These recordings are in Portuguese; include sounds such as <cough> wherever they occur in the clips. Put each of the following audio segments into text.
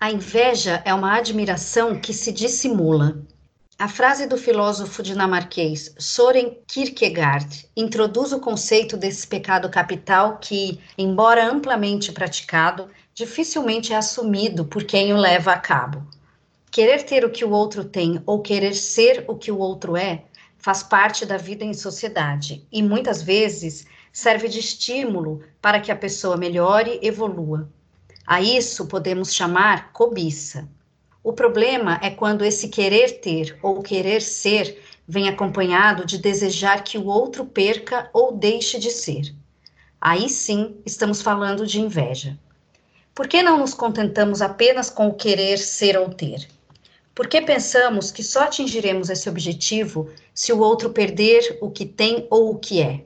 A inveja é uma admiração que se dissimula. A frase do filósofo dinamarquês Soren Kierkegaard introduz o conceito desse pecado capital que, embora amplamente praticado, dificilmente é assumido por quem o leva a cabo. Querer ter o que o outro tem ou querer ser o que o outro é faz parte da vida em sociedade e muitas vezes serve de estímulo para que a pessoa melhore e evolua. A isso podemos chamar cobiça. O problema é quando esse querer ter ou querer ser vem acompanhado de desejar que o outro perca ou deixe de ser. Aí sim estamos falando de inveja. Por que não nos contentamos apenas com o querer ser ou ter? Por que pensamos que só atingiremos esse objetivo se o outro perder o que tem ou o que é?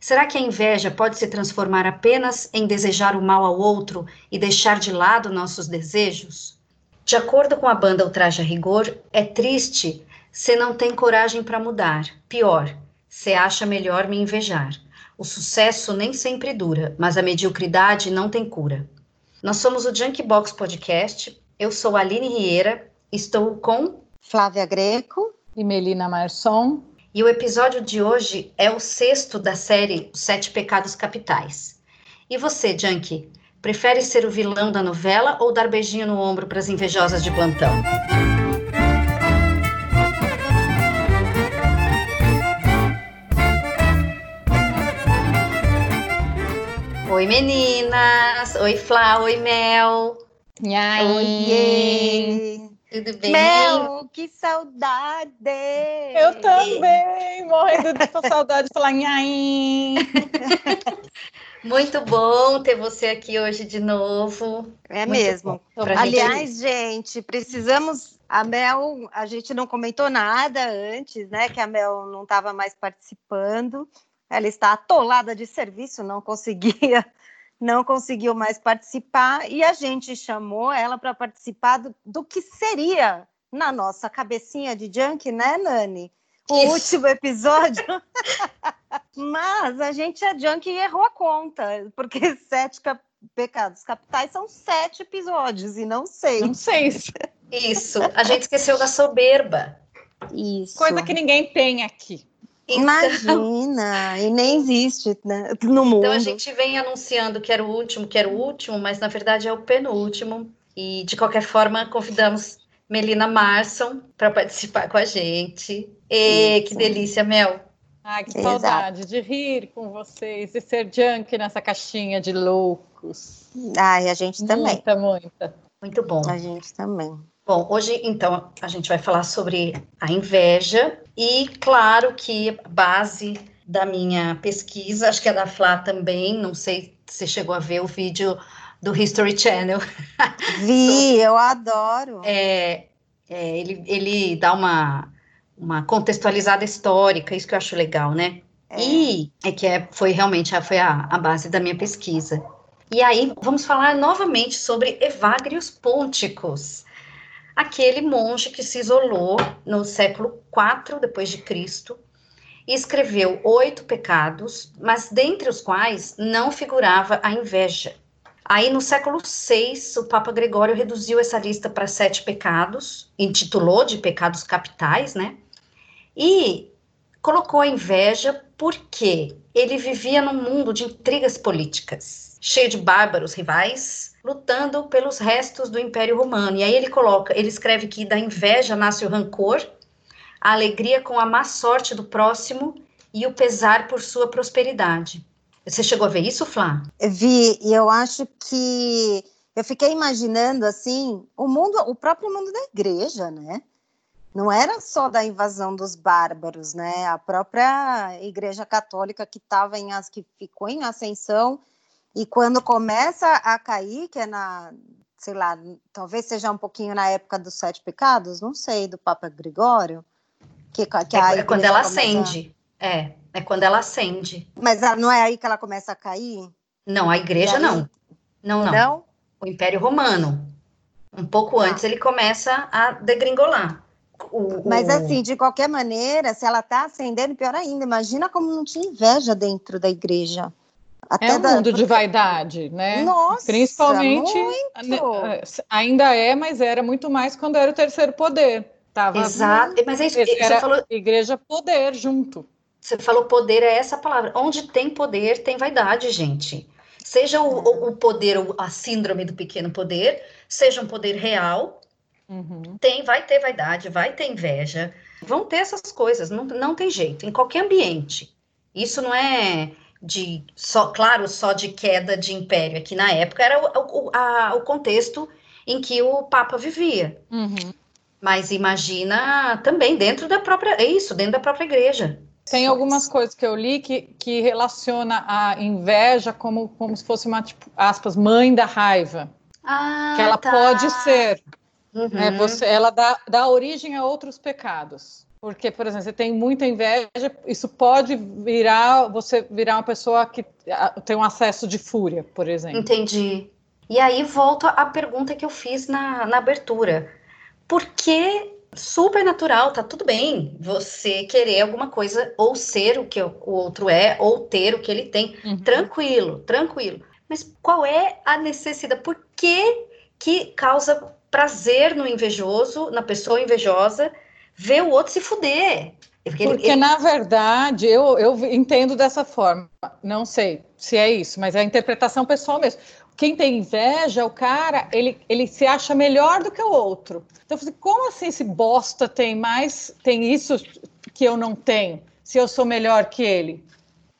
Será que a inveja pode se transformar apenas em desejar o mal ao outro e deixar de lado nossos desejos? De acordo com a banda Ultraje a Rigor, é triste se não tem coragem para mudar. Pior, se acha melhor me invejar. O sucesso nem sempre dura, mas a mediocridade não tem cura. Nós somos o Junk Box Podcast. Eu sou Aline Rieira, estou com Flávia Greco e Melina Marson. E o episódio de hoje é o sexto da série Os Sete Pecados Capitais. E você, Junk, Prefere ser o vilão da novela ou dar beijinho no ombro para as invejosas de plantão? Oi meninas, oi Flá, oi Mel. E aí? Tudo bem? Mel, que saudade! Eu também, morrendo de saudade de falar nhaim. <laughs> Muito bom ter você aqui hoje de novo. É Muito mesmo. Aliás, gente... gente, precisamos. A Mel, a gente não comentou nada antes, né? Que a Mel não estava mais participando. Ela está atolada de serviço, não conseguia, não conseguiu mais participar. E a gente chamou ela para participar do, do que seria na nossa cabecinha de junk, né, Nani? o Isso. último episódio. <laughs> Mas a gente é junk e errou a conta, porque <laughs> sete cap pecados capitais são sete episódios e não seis. Não seis. Isso. A gente esqueceu da soberba. Isso. Coisa que ninguém tem aqui. Então, Imagina, e nem existe né, no mundo. Então a gente vem anunciando que era o último, que era o último, mas na verdade é o penúltimo. E de qualquer forma, convidamos Melina Marson para participar com a gente. E que delícia, Mel. Ai, que Exato. saudade de rir com vocês e ser junk nessa caixinha de loucos. Ai, a gente também. Muita, muita. Muito bom. A gente também. Bom, hoje então a gente vai falar sobre a inveja e claro que a base da minha pesquisa, acho que é da Flá também, não sei se você chegou a ver o vídeo do History Channel. <laughs> Vi, eu adoro. É, é, ele, ele dá uma uma contextualizada histórica, isso que eu acho legal, né? É. E é que é, foi realmente a, foi a, a base da minha pesquisa. E aí vamos falar novamente sobre Evagrius Ponticus, aquele monge que se isolou no século IV depois de Cristo e escreveu oito pecados, mas dentre os quais não figurava a inveja. Aí no século VI, o Papa Gregório reduziu essa lista para sete pecados, intitulou de pecados capitais, né? E colocou a inveja porque ele vivia num mundo de intrigas políticas, cheio de bárbaros rivais, lutando pelos restos do Império Romano. E aí ele coloca, ele escreve que da inveja nasce o rancor, a alegria com a má sorte do próximo e o pesar por sua prosperidade. Você chegou a ver isso, Flá? Vi, e eu acho que eu fiquei imaginando assim, o mundo, o próprio mundo da igreja, né? não era só da invasão dos bárbaros, né? A própria Igreja Católica que estava em que ficou em ascensão e quando começa a cair, que é na, sei lá, talvez seja um pouquinho na época dos sete pecados, não sei, do Papa Gregório, que, que é, é quando ela acende, é, é quando ela acende. Mas não é aí que ela começa a cair? Não, a igreja aí... não. Não, não. Não? O Império Romano. Um pouco antes ele começa a degringolar. O, Mas assim, de qualquer maneira, se ela está acendendo, pior ainda. Imagina como não tinha inveja dentro da igreja. Até é um da... mundo de vaidade, né? Nossa, Principalmente ainda é, mas era muito mais quando era o terceiro poder. Tava Exato, mas é isso que você falou. Igreja poder junto. Você falou poder é essa palavra. Onde tem poder, tem vaidade, gente. Seja o, o, o poder, a síndrome do pequeno poder, seja um poder real, uhum. tem, vai ter vaidade, vai ter inveja, vão ter essas coisas, não, não tem jeito, em qualquer ambiente. Isso não é de só, claro, só de queda de império, aqui na época era o, o, a, o contexto em que o Papa vivia. Uhum. Mas imagina também dentro da própria, é isso, dentro da própria igreja. Tem algumas coisas que eu li que, que relaciona a inveja como, como se fosse uma, tipo, aspas, mãe da raiva. Ah, que ela tá. pode ser. Uhum. Né, você, ela dá, dá origem a outros pecados. Porque, por exemplo, você tem muita inveja, isso pode virar, você virar uma pessoa que tem um acesso de fúria, por exemplo. Entendi. E aí volta a pergunta que eu fiz na, na abertura. Por que super natural, tá tudo bem você querer alguma coisa ou ser o que o outro é ou ter o que ele tem, uhum. tranquilo, tranquilo. Mas qual é a necessidade? Por que que causa prazer no invejoso, na pessoa invejosa, ver o outro se fuder? Porque, Porque ele... na verdade, eu, eu entendo dessa forma. Não sei se é isso, mas é a interpretação pessoal mesmo quem tem inveja, o cara, ele, ele se acha melhor do que o outro. Então, eu falei, como assim esse bosta tem mais, tem isso que eu não tenho, se eu sou melhor que ele?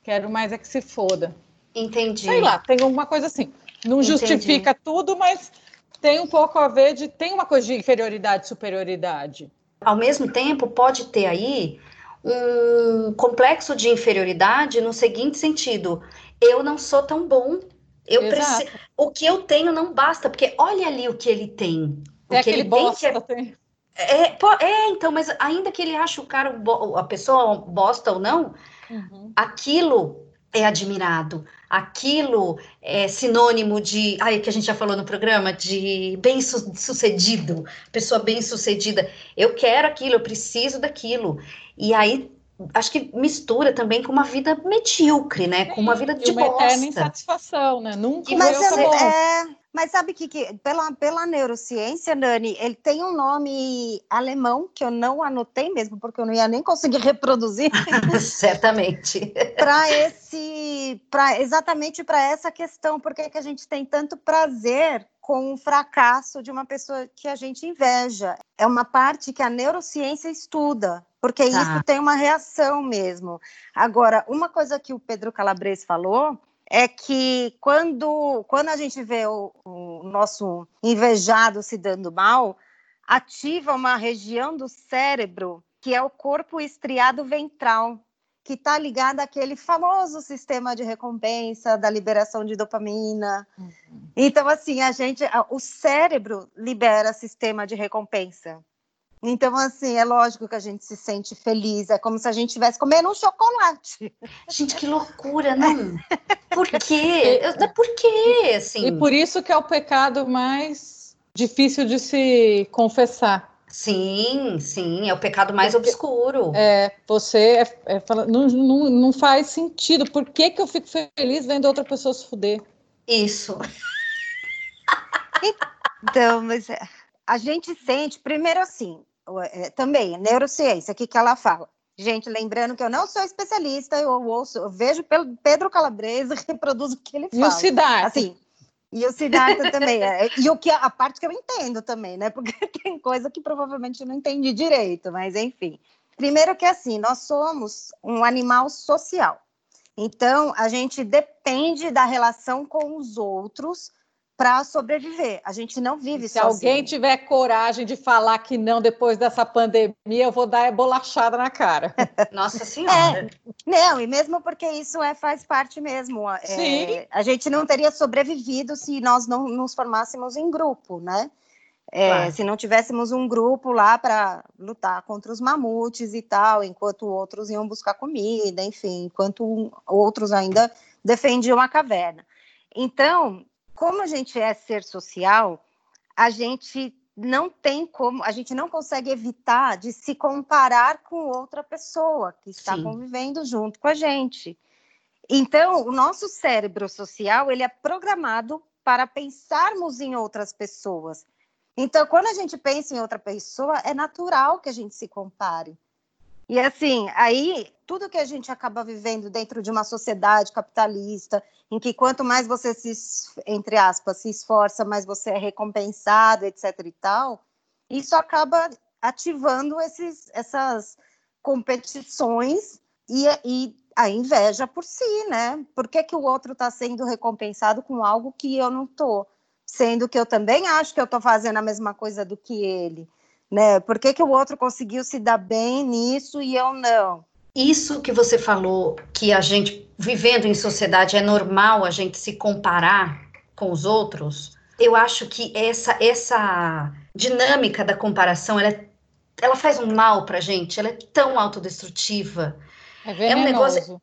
Quero mais é que se foda. Entendi. Sei lá, tem alguma coisa assim. Não Entendi. justifica tudo, mas tem um pouco a ver de. Tem uma coisa de inferioridade superioridade. Ao mesmo tempo, pode ter aí um complexo de inferioridade no seguinte sentido: eu não sou tão bom eu preciso. O que eu tenho não basta, porque olha ali o que ele tem. O é que ele tem que é... Tem. É, é, então, mas ainda que ele ache o cara, a pessoa bosta ou não, uhum. aquilo é admirado, aquilo é sinônimo de, ai, que a gente já falou no programa, de bem su sucedido, pessoa bem sucedida. Eu quero aquilo, eu preciso daquilo. E aí acho que mistura também com uma vida medíocre, né? Com uma vida de uma bosta. eterna insatisfação, né? Nunca mas, eu, é, mas sabe que, que pela, pela neurociência, Nani, ele tem um nome alemão que eu não anotei mesmo, porque eu não ia nem conseguir reproduzir. <laughs> Certamente. para esse, para exatamente para essa questão, porque que a gente tem tanto prazer com o fracasso de uma pessoa que a gente inveja. É uma parte que a neurociência estuda porque tá. isso tem uma reação mesmo. Agora, uma coisa que o Pedro Calabres falou é que quando, quando a gente vê o, o nosso invejado se dando mal, ativa uma região do cérebro que é o corpo estriado ventral, que está ligado àquele famoso sistema de recompensa da liberação de dopamina. Uhum. Então, assim, a gente, o cérebro libera sistema de recompensa. Então, assim, é lógico que a gente se sente feliz. É como se a gente estivesse comendo um chocolate. <laughs> Gente, que loucura, não? <laughs> Por quê? Por quê, assim? E por isso que é o pecado mais difícil de se confessar. Sim, sim, é o pecado mais Porque, obscuro. É, você é, é, não, não, não faz sentido. Por que, que eu fico feliz vendo outra pessoa se fuder? Isso. <laughs> Então, mas é, a gente sente, primeiro assim, é, também, neurociência, o que, que ela fala? Gente, lembrando que eu não sou especialista, eu ouço, eu vejo pelo Pedro Calabresa <laughs> e reproduzo o que ele fala. E o Siddhartha. Assim, e o Siddhartha também. É, e o que a parte que eu entendo também, né? Porque <laughs> tem coisa que provavelmente eu não entendi direito, mas enfim. Primeiro que assim, nós somos um animal social. Então, a gente depende da relação com os outros para sobreviver. A gente não vive Se sozinho. alguém tiver coragem de falar que não depois dessa pandemia, eu vou dar bolachada na cara. <laughs> Nossa Senhora. É, não, e mesmo porque isso é, faz parte mesmo. É, Sim. a gente não teria sobrevivido se nós não nos formássemos em grupo, né? É, claro. Se não tivéssemos um grupo lá para lutar contra os mamutes e tal, enquanto outros iam buscar comida, enfim, enquanto outros ainda defendiam a caverna. Então, como a gente é ser social, a gente não tem como, a gente não consegue evitar de se comparar com outra pessoa que está Sim. convivendo junto com a gente. Então, o nosso cérebro social, ele é programado para pensarmos em outras pessoas. Então, quando a gente pensa em outra pessoa, é natural que a gente se compare. E assim, aí tudo que a gente acaba vivendo dentro de uma sociedade capitalista, em que quanto mais você se, entre aspas, se esforça, mais você é recompensado, etc e tal, isso acaba ativando esses, essas competições e, e a inveja por si, né? Por que, que o outro está sendo recompensado com algo que eu não estou? Sendo que eu também acho que eu estou fazendo a mesma coisa do que ele, né? Por que, que o outro conseguiu se dar bem nisso e eu não? Isso que você falou, que a gente, vivendo em sociedade, é normal a gente se comparar com os outros, eu acho que essa, essa dinâmica da comparação, ela, é, ela faz um mal pra gente, ela é tão autodestrutiva é, é um negócio.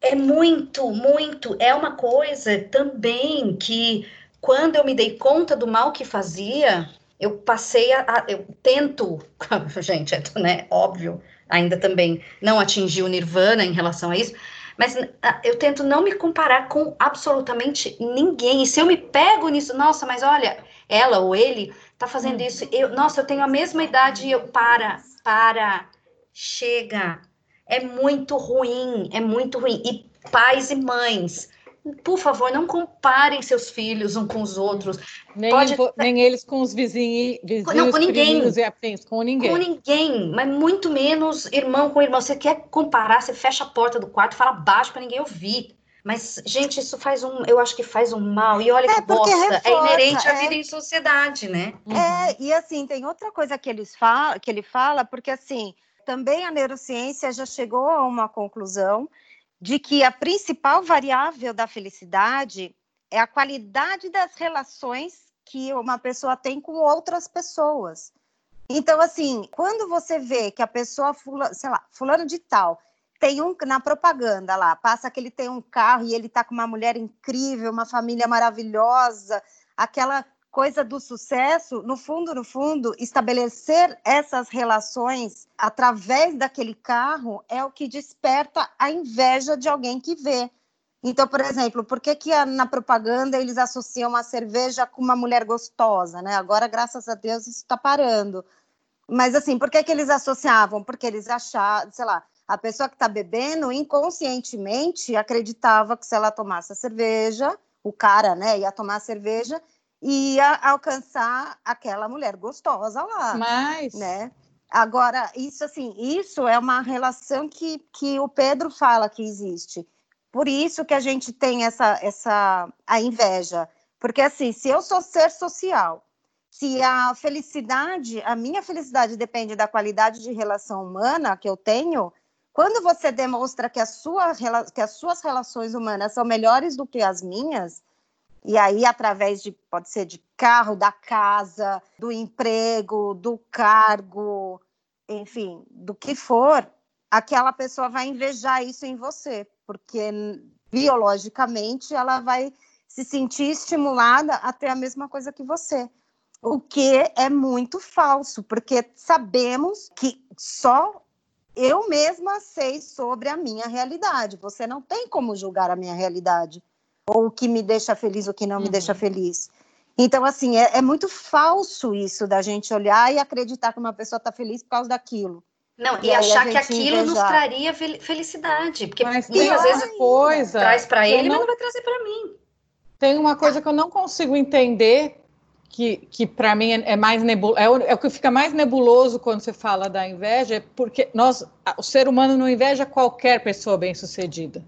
É muito, muito. É uma coisa também que, quando eu me dei conta do mal que fazia, eu passei a. a eu tento. <laughs> Gente, é né, óbvio, ainda também não atingi o nirvana em relação a isso, mas eu tento não me comparar com absolutamente ninguém. E se eu me pego nisso, nossa, mas olha, ela ou ele tá fazendo isso, eu, nossa, eu tenho a mesma idade e eu para, para, chega é muito ruim, é muito ruim. E pais e mães, por favor, não comparem seus filhos uns com os outros. Nem, Pode... nem eles com os vizinhos, vizinhos não, com ninguém. E afins, com ninguém. Com ninguém, mas muito menos irmão com irmão. Você quer comparar, você fecha a porta do quarto, fala baixo para ninguém ouvir. Mas, gente, isso faz um, eu acho que faz um mal. E olha é, que bosta, é reforça, é inerente à é... vida em sociedade, né? É, e assim, tem outra coisa que, eles fala, que ele fala, porque assim, também a neurociência já chegou a uma conclusão de que a principal variável da felicidade é a qualidade das relações que uma pessoa tem com outras pessoas. Então, assim, quando você vê que a pessoa, sei lá, fulano de tal, tem um na propaganda lá, passa que ele tem um carro e ele tá com uma mulher incrível, uma família maravilhosa, aquela coisa do sucesso, no fundo, no fundo, estabelecer essas relações através daquele carro é o que desperta a inveja de alguém que vê. Então, por exemplo, por que, que na propaganda eles associam a cerveja com uma mulher gostosa, né? Agora, graças a Deus, isso está parando. Mas, assim, por que, que eles associavam? Porque eles achavam, sei lá, a pessoa que está bebendo inconscientemente acreditava que se ela tomasse a cerveja, o cara, né, ia tomar a cerveja ia alcançar aquela mulher gostosa lá. Mas... Né? Agora, isso assim, isso é uma relação que, que o Pedro fala que existe. Por isso que a gente tem essa, essa a inveja. Porque assim, se eu sou ser social, se a felicidade, a minha felicidade depende da qualidade de relação humana que eu tenho, quando você demonstra que, a sua, que as suas relações humanas são melhores do que as minhas, e aí, através de, pode ser de carro, da casa, do emprego, do cargo, enfim, do que for, aquela pessoa vai invejar isso em você, porque biologicamente ela vai se sentir estimulada a ter a mesma coisa que você. O que é muito falso, porque sabemos que só eu mesma sei sobre a minha realidade. Você não tem como julgar a minha realidade ou o que me deixa feliz, o que não uhum. me deixa uhum. feliz. Então, assim, é, é, muito falso isso da gente olhar e acreditar que uma pessoa está feliz por causa daquilo. Não, e, e achar que aquilo invejar. nos traria felicidade. Porque mas muitas vezes coisa traz para ele, não... mas não vai trazer para mim. Tem uma coisa que eu não consigo entender, que, que para mim é, é mais nebuloso, é, o, é o que fica mais nebuloso quando você fala da inveja, é porque nós, o ser humano não inveja qualquer pessoa bem-sucedida.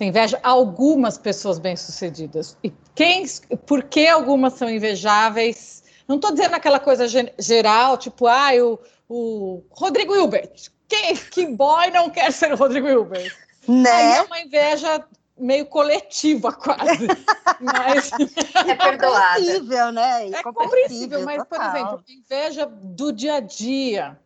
Você inveja algumas pessoas bem-sucedidas. E quem, por que algumas são invejáveis? Não estou dizendo aquela coisa geral, tipo, ah, o, o Rodrigo Hilbert. Quem, que boy não quer ser o Rodrigo Hilbert? Né? Aí é uma inveja meio coletiva, quase. <laughs> Mas... É perdoada. É compreensível, né? É compreensível, mas, total. por exemplo, inveja do dia a dia,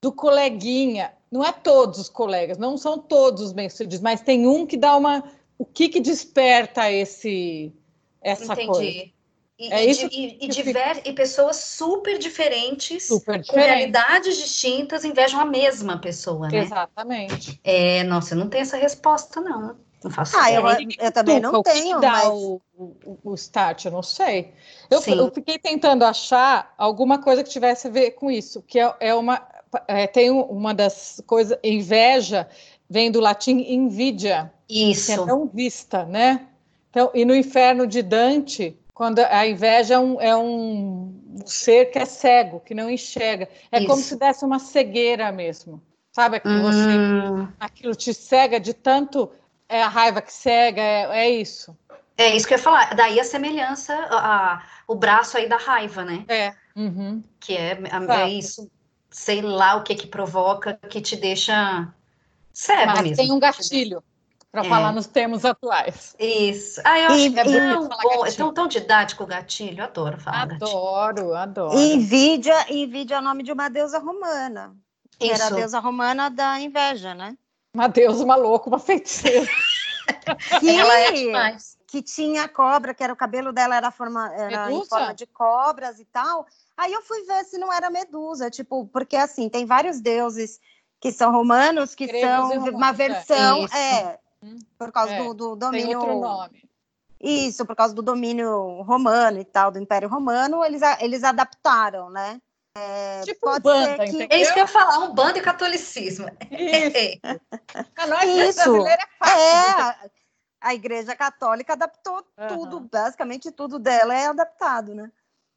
do coleguinha não é todos os colegas, não são todos os bem-sucedidos, mas tem um que dá uma. O que, que desperta esse essa Entendi. coisa? E, é isso e, e, diver, e pessoas super diferentes, super com realidades distintas, invejam a mesma pessoa, né? Exatamente. É, nossa, eu não tenho essa resposta, não. Não faço ah, eu, eu, também não tenho, dá mas... o, o, o, start, eu não sei. Eu, eu, fiquei tentando achar alguma coisa que tivesse a ver com isso, que é, é uma... É, tem uma das coisas... Inveja vem do latim invidia. Isso. Que é não vista, né? Então, e no inferno de Dante, quando a inveja é um, é um ser que é cego, que não enxerga. É Isso. como se desse uma cegueira mesmo. Sabe que você hum. aquilo te cega de tanto é a raiva que cega, é, é isso. É isso que eu ia falar. Daí a semelhança, a, a o braço aí da raiva, né? É. Uhum. Que é, é isso, sei lá o que que provoca, que te deixa cego Mas mesmo. tem um gatilho para é. falar nos termos atuais. Isso. Ah, eu acho e, que é tão bom, é tão, tão didático o gatilho, adoro falar Adoro, gatilho. adoro. Invídia, invídia é o nome de uma deusa romana. Isso. Era a deusa romana da inveja, né? Uma deusa, uma louca, uma feiticeira. que, <laughs> <laughs> Ela é demais. Que tinha cobra, que era o cabelo dela era, forma, era em forma de cobras e tal. Aí eu fui ver se não era medusa, tipo, porque assim, tem vários deuses que são romanos, que são uma versão, é, por causa é, do, do, domínio. Tem outro nome. Isso, por causa do domínio romano e tal, do Império Romano, eles, eles adaptaram, né? É, tipo um banda, que... É isso que eu ia falar, um bando e catolicismo. Isso. <laughs> a nós, isso. é fácil. É, a Igreja Católica adaptou uhum. tudo, basicamente tudo dela é adaptado, né?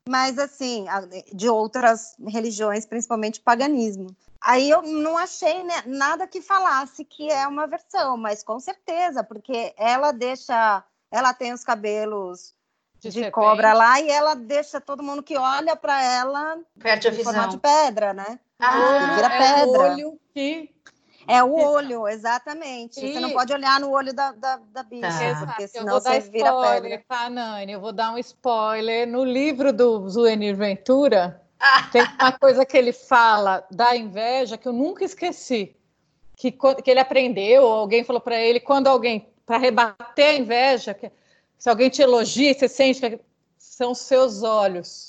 Mas, assim, de outras religiões, principalmente paganismo. Aí eu não achei né, nada que falasse que é uma versão, mas com certeza, porque ela deixa, ela tem os cabelos de, de cobra lá e ela deixa todo mundo que olha para ela perde a visão. formato de pedra, né? Ah, vira é pedra. o olho que é o olho, exatamente. E... Você não pode olhar no olho da, da, da bicha, tá. porque senão você vira spoiler, pedra. Tá, Nani? Eu vou dar um spoiler. No livro do Zuenir Ventura, tem uma coisa que ele fala da inveja que eu nunca esqueci. Que, que ele aprendeu, ou alguém falou para ele, quando alguém, para rebater a inveja, que, se alguém te elogia, você sente que são seus olhos.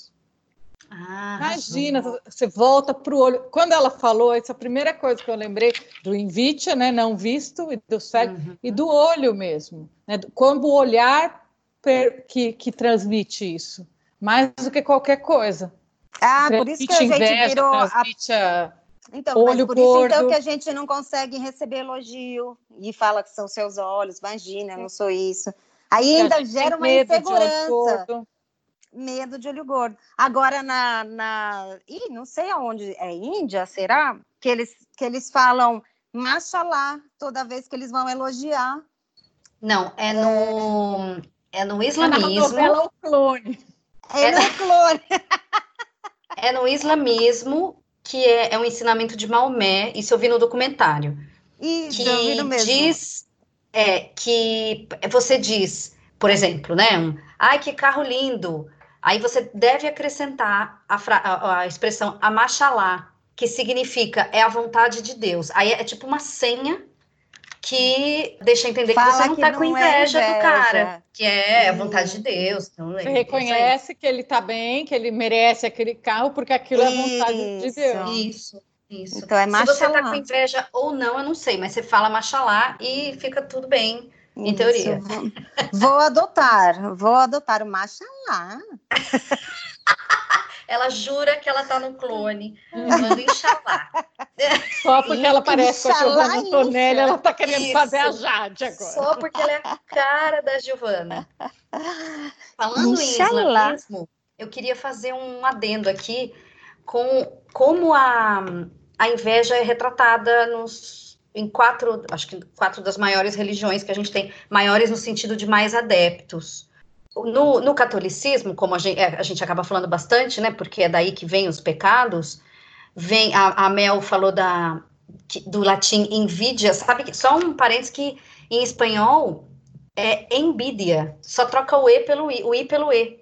Ah, Imagina, você volta para o olho. Quando ela falou, essa é a primeira coisa que eu lembrei do invitia, né, não visto, e do cego, uhum. e do olho mesmo. Né, como o olhar per, que, que transmite isso, mais do que qualquer coisa. Ah, por isso que a gente inveja, virou. A... Então, olho por gordo. isso então que a gente não consegue receber elogio e fala que são seus olhos, imagina, não sou isso. Aí ainda gera uma insegurança. Medo de olho gordo. Agora na, na. Ih, não sei aonde. É Índia, será? Que eles, que eles falam machalá toda vez que eles vão elogiar. Não, é no. É, é no islamismo. É o clone. É, é no clone. <laughs> é no islamismo que é, é um ensinamento de Maomé, isso eu vi no documentário. Isso, que eu vi no mesmo. diz é, que você diz, por exemplo, né? Um, Ai, que carro lindo! Aí você deve acrescentar a, a, a expressão amachalá, que significa é a vontade de Deus. Aí é, é tipo uma senha que deixa entender Fala que você não está com inveja, é inveja, do cara, que é a vontade de Deus. Então, você reconhece que ele está bem, que ele merece aquele carro, porque aquilo isso, é a vontade de Deus. Isso, isso. Então é Se você está com inveja ou não, eu não sei, mas você fala machalá e fica tudo bem, em isso. teoria. Vou adotar, vou adotar o machalá. <laughs> ela jura que ela tá no clone, manda Inxalá. <laughs> Só porque ela parece com a Giovanna Antonelli, ela tá querendo Isso. fazer a Jade agora. Só porque ela é a cara da Giovanna. Falando Inxalá. em islamismo, eu queria fazer um adendo aqui com como a, a inveja é retratada nos em quatro, acho que quatro das maiores religiões que a gente tem, maiores no sentido de mais adeptos. No, no catolicismo, como a gente, é, a gente, acaba falando bastante, né, porque é daí que vem os pecados, vem, a, a Mel falou da, do latim invidia, sabe, que, só um parênteses que em espanhol é envidia, só troca o E pelo I, o I pelo E.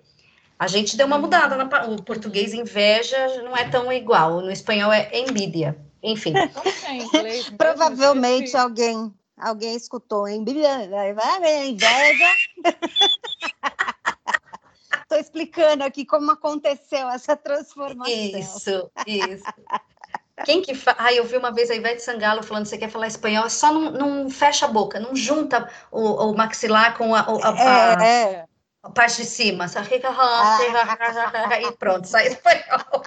A gente deu uma mudada, na, o português inveja não é tão igual, no espanhol é envidia, enfim. Provavelmente alguém alguém escutou vai, inveja. <laughs> Estou explicando aqui como aconteceu essa transformação. Isso, isso. Quem que fa... Ah, eu vi uma vez a Ivete Sangalo falando que você quer falar espanhol, é só não, não fecha a boca, não junta o, o maxilar com a, a, a, é, a, parte de cima. <laughs> E pronto, sai espanhol.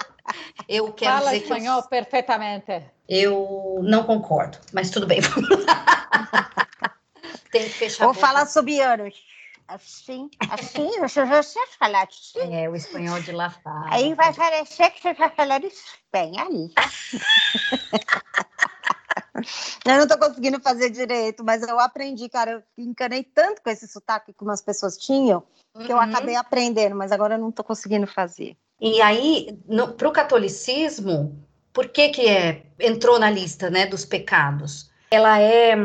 Eu quero Fala dizer espanhol que eu... perfeitamente. Eu não concordo, mas tudo bem. <laughs> Tem que fechar Vou falar sobre anos. Assim, assim, você já sabe falar assim. É, o espanhol de lá fala. Aí vai parecer que você está falando espanhol. <laughs> eu não estou conseguindo fazer direito, mas eu aprendi, cara. Eu encanei tanto com esse sotaque que umas pessoas tinham, que eu uhum. acabei aprendendo, mas agora eu não estou conseguindo fazer. E aí, para o catolicismo, por que que é, entrou na lista né, dos pecados? Ela é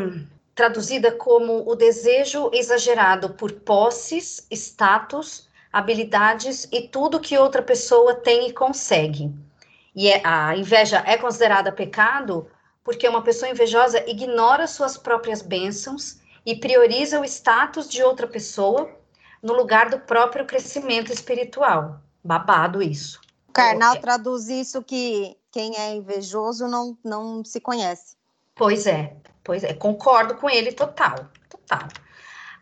traduzida como o desejo exagerado por posses, status, habilidades e tudo que outra pessoa tem e consegue. E é, a inveja é considerada pecado porque uma pessoa invejosa ignora suas próprias bênçãos e prioriza o status de outra pessoa no lugar do próprio crescimento espiritual. Babado isso. Karnal é. traduz isso que quem é invejoso não, não se conhece. Pois é, pois é, concordo com ele total, total.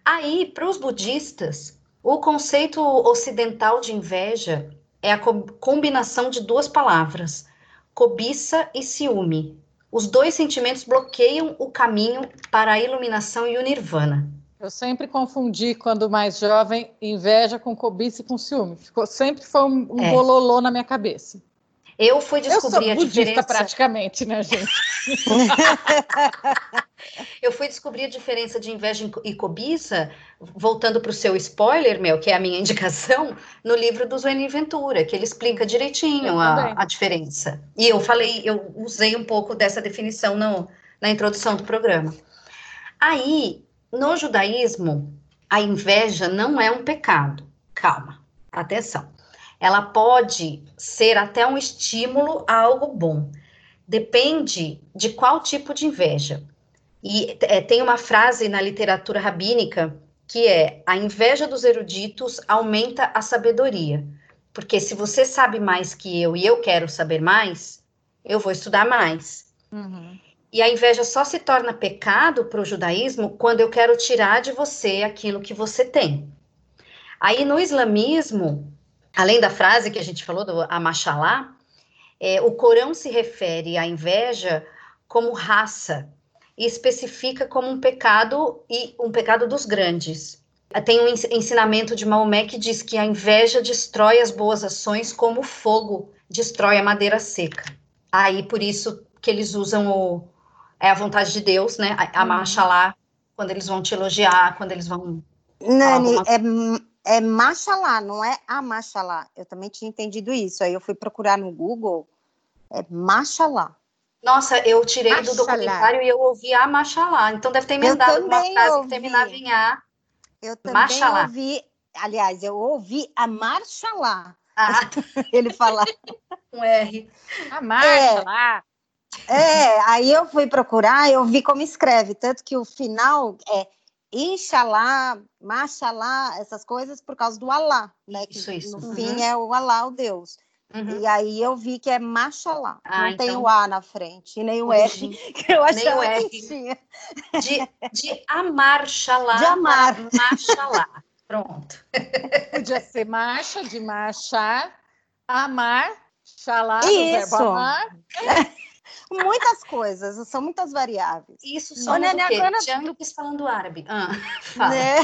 Aí, para os budistas, o conceito ocidental de inveja é a co combinação de duas palavras, cobiça e ciúme. Os dois sentimentos bloqueiam o caminho para a iluminação e o nirvana. Eu sempre confundi, quando mais jovem, inveja com cobiça e com ciúme. Ficou, sempre foi um, um é. bololô na minha cabeça. Eu fui descobrir eu sou a diferença. praticamente, né, gente? <laughs> eu fui descobrir a diferença de inveja e cobiça, voltando para o seu spoiler, meu, que é a minha indicação, no livro do Zueni Ventura, que ele explica direitinho a, a, diferença. E eu falei, eu usei um pouco dessa definição no, na introdução do programa. Aí, no judaísmo, a inveja não é um pecado. Calma, atenção ela pode ser até um estímulo a algo bom. Depende de qual tipo de inveja. E é, tem uma frase na literatura rabínica que é: a inveja dos eruditos aumenta a sabedoria. Porque se você sabe mais que eu e eu quero saber mais, eu vou estudar mais. Uhum. E a inveja só se torna pecado para o judaísmo quando eu quero tirar de você aquilo que você tem. Aí no islamismo, além da frase que a gente falou do Amachalá, é, o Corão se refere à inveja como raça e especifica como um pecado e um pecado dos grandes. Tem um ensinamento de Maomé que diz que a inveja destrói as boas ações como o fogo destrói a madeira seca. Aí por isso que eles usam o é a vontade de Deus, né? A, a uhum. quando eles vão te elogiar, quando eles vão Nani, alguma... é é Machalá, não é a Machalá. Eu também tinha entendido isso. Aí eu fui procurar no Google. É Machalá. Nossa, eu tirei Machalá. do documentário e eu ouvi a Machalá. Então deve ter emendado uma frase ouvi. que terminava em A. Eu também Machalá. ouvi. Aliás, eu ouvi a Marchalá. Ah. <laughs> Ele falar. Um <laughs> R. A Marchalá. É, é, aí eu fui procurar, eu vi como escreve, tanto que o final é Inshallah, Mashallah, essas coisas por causa do Alá, né? Isso, que isso. No uhum. fim é o Alá, o Deus. Uhum. E aí eu vi que é Mashallah. Ah, não então... tem o A na frente, e nem o R, <laughs> que eu achava nem que tinha. De, de amar Shalá de amar. Pronto. Podia ser marcha, de marchar, amar, Shalá, Isso. verbo amar. <laughs> muitas coisas, são muitas variáveis. Isso só Nani, agora... Falando árabe. Ah, <laughs> fala. Né?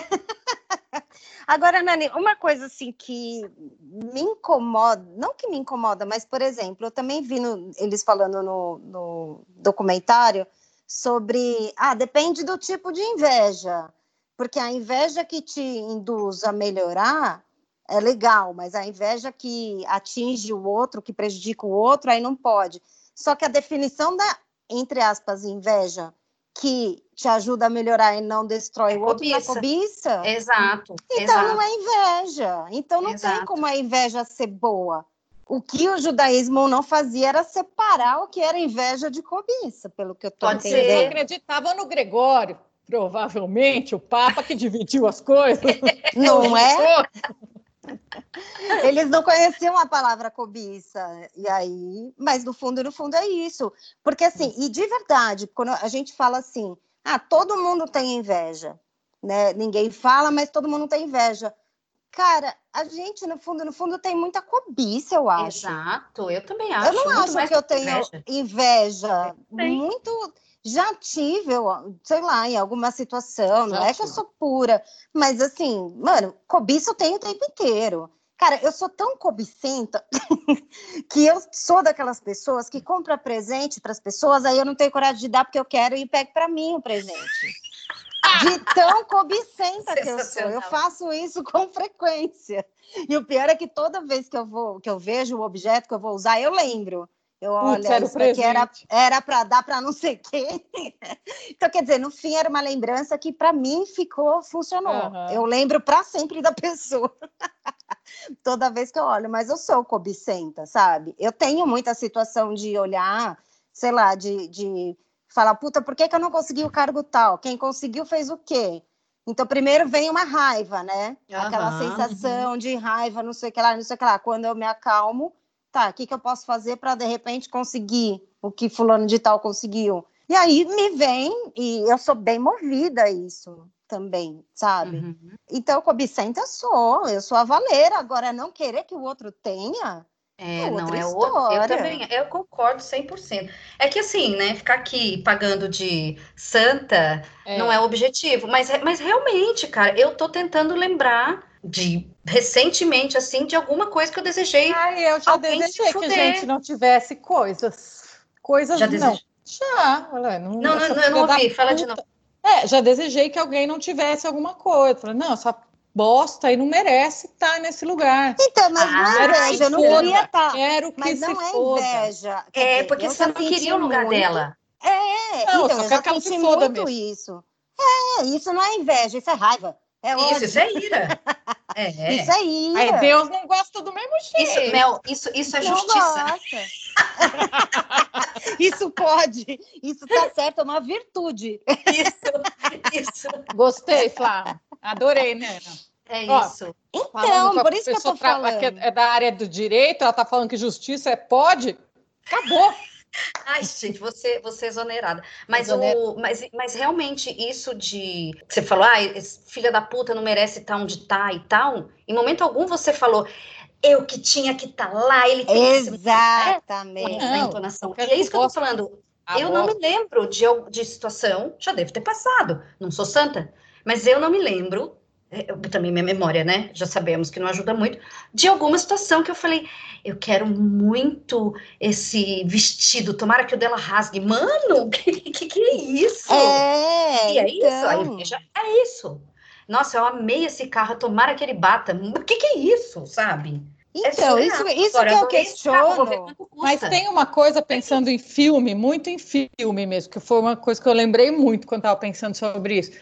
Agora, Nani, uma coisa assim que me incomoda, não que me incomoda, mas, por exemplo, eu também vi no, eles falando no, no documentário sobre, ah, depende do tipo de inveja, porque a inveja que te induz a melhorar é legal, mas a inveja que atinge o outro, que prejudica o outro, aí não pode. Só que a definição da, entre aspas, inveja, que te ajuda a melhorar e não destrói é o outro, cobiça. é cobiça. Exato. Então exato. não é inveja. Então não exato. tem como a inveja ser boa. O que o judaísmo não fazia era separar o que era inveja de cobiça, pelo que eu estou entendendo. Ser. Eles acreditavam no Gregório, provavelmente, o Papa que dividiu as coisas. Não <laughs> é? <laughs> Eles não conheciam a palavra cobiça. E aí, mas no fundo, no fundo é isso. Porque assim, e de verdade, quando a gente fala assim, ah, todo mundo tem inveja, né? Ninguém fala, mas todo mundo tem inveja. Cara, a gente, no fundo, no fundo, tem muita cobiça, eu acho. Exato, eu também acho. Eu não acho que eu tenho inveja. inveja. Muito. Já tive, eu, sei lá, em alguma situação, não Já é que eu sou pura, mas assim, mano, cobiça eu tenho o tempo inteiro. Cara, eu sou tão cobicenta <laughs> que eu sou daquelas pessoas que compra presente para as pessoas, aí eu não tenho coragem de dar porque eu quero e pego para mim o presente. De tão cobicenta que eu sou. Eu faço isso <laughs> com frequência. E o pior é que toda vez que eu vou, que eu vejo o objeto que eu vou usar, eu lembro. Eu, olho olha, isso aqui era, era para dar para não sei quem. <laughs> então, quer dizer, no fim era uma lembrança que para mim ficou, funcionou. Uhum. Eu lembro para sempre da <laughs> pessoa. Toda vez que eu olho, mas eu sou cobicenta, sabe? Eu tenho muita situação de olhar, sei lá, de, de Fala, puta, por que, que eu não consegui o cargo tal? Quem conseguiu fez o quê? Então, primeiro vem uma raiva, né? Uhum, Aquela sensação uhum. de raiva, não sei o que lá, não sei o que lá. Quando eu me acalmo, tá, o que, que eu posso fazer para de repente conseguir o que fulano de tal conseguiu? E aí me vem, e eu sou bem movida a isso também, sabe? Uhum. Então, cobicenta sou, eu sou a valeira. Agora, não querer que o outro tenha, é, é não é outro. Eu também, eu concordo 100%. É que assim, né, ficar aqui pagando de santa é. não é o objetivo, mas, mas realmente, cara, eu tô tentando lembrar de recentemente, assim, de alguma coisa que eu desejei. Ai, eu já desejei que a gente não tivesse coisas. Coisas já não. Já, olha, não, não, não, não eu não ouvi, fala de novo. É, já desejei que alguém não tivesse alguma coisa. Falei, não, só bosta e não merece estar nesse lugar. Então, mas ah, não é inveja, eu não queria estar. Quero que mas não é foda. inveja. É, dizer, porque você não queria o lugar muito... dela. É, não, então, eu já senti muito mesmo. isso. É, isso não é inveja, isso é raiva. É isso, isso é ira. É. Isso é ira. Aí Deus não gosta do mesmo jeito. Isso, Mel, isso, isso é não justiça. <laughs> isso pode. Isso tá certo, é uma virtude. Isso, isso. Gostei, Flávia. Adorei, né? É isso. então, por isso que eu tô falando. Que é da área do direito, ela tá falando que justiça é pode. Acabou. Ai, gente, você, você é exonerada. Mas, o, mas, mas realmente, isso de. Você falou, ah, filha da puta não merece estar onde tá e tal. Em momento algum você falou, eu que tinha que estar tá lá, ele tem Exatamente. que ser. entonação. E é isso que eu tô falando. eu não me lembro de, de situação, já deve ter passado, não sou santa, mas eu não me lembro é, eu, também minha memória, né? Já sabemos que não ajuda muito, de alguma situação que eu falei, eu quero muito esse vestido, tomara que o dela rasgue. Mano, <laughs> que que, que é isso? É, e é então... isso, é isso. Nossa, eu amei esse carro, tomara que ele bata. O que, que é isso, sabe? É então, é isso, isso Agora, que eu questiono. Mas tem uma coisa, pensando em filme, muito em filme mesmo, que foi uma coisa que eu lembrei muito quando estava pensando sobre isso.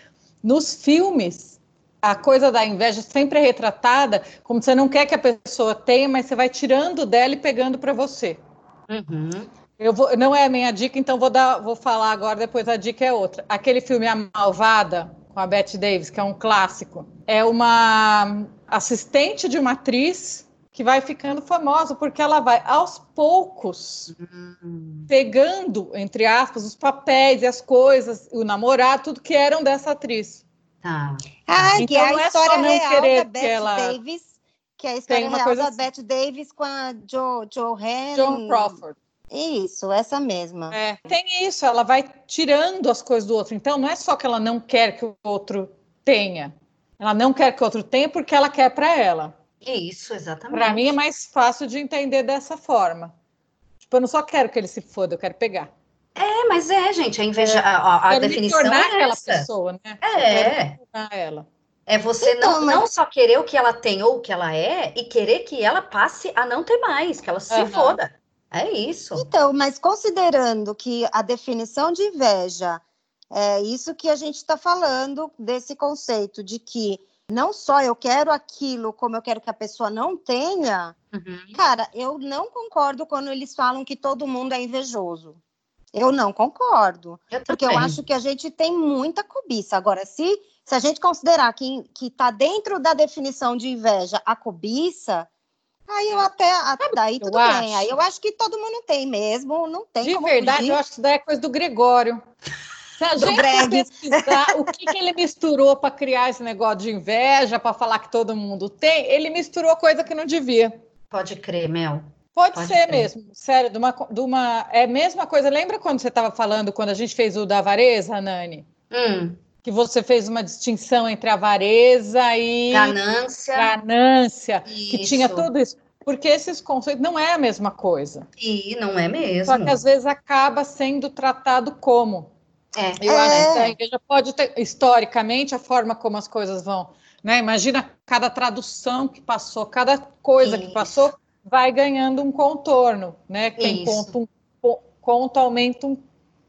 Nos filmes, a coisa da inveja sempre é retratada como você não quer que a pessoa tenha, mas você vai tirando dela e pegando para você. Uhum. Eu vou, não é a minha dica, então vou dar, vou falar agora. Depois a dica é outra. Aquele filme A Malvada com a Bette Davis, que é um clássico, é uma assistente de uma atriz que vai ficando famosa porque ela vai aos poucos uhum. pegando entre aspas os papéis e as coisas, o namorado, tudo que eram dessa atriz. Tá. Ah, então, que é a é história real da Bette ela... Davis, que é a história real coisa... da. Bette Davis com a Jo, Joanne... John Crawford. Isso, essa mesma. É, tem isso, ela vai tirando as coisas do outro. Então, não é só que ela não quer que o outro tenha. Ela não quer que o outro tenha porque ela quer para ela. Isso, exatamente. Para mim é mais fácil de entender dessa forma. Tipo, eu não só quero que ele se foda, eu quero pegar. É, mas é, gente, a inveja, é. a, a definição é aquela essa. pessoa, né? É. Ela. É você então, não, mas... não só querer o que ela tem ou o que ela é, e querer que ela passe a não ter mais, que ela se uhum. foda. É isso. Então, mas considerando que a definição de inveja é isso que a gente está falando desse conceito de que não só eu quero aquilo como eu quero que a pessoa não tenha, uhum. cara, eu não concordo quando eles falam que todo mundo é invejoso. Eu não concordo. Eu porque eu acho que a gente tem muita cobiça. Agora, se se a gente considerar que está dentro da definição de inveja a cobiça, aí eu até. Daí tudo eu bem. Acho. Aí eu acho que todo mundo tem mesmo, não tem De verdade, fugir. eu acho que isso daí é coisa do Gregório. Se a gente Greg. pesquisar o que, que ele misturou para criar esse negócio de inveja, para falar que todo mundo tem, ele misturou coisa que não devia. Pode crer, Mel. Pode, Pode ser crer. mesmo, sério, de uma, de uma. É a mesma coisa. Lembra quando você estava falando, quando a gente fez o da avareza, Nani? Hum. Que você fez uma distinção entre avareza e. Ganância. Ganância. Isso. Que tinha tudo isso. Porque esses conceitos não é a mesma coisa. E não é mesmo. Só que às vezes acaba sendo tratado como. É. Eu é. acho que a igreja pode ter, historicamente, a forma como as coisas vão. Né? Imagina cada tradução que passou, cada coisa Isso. que passou vai ganhando um contorno, né? Tem ponto, um conto aumenta um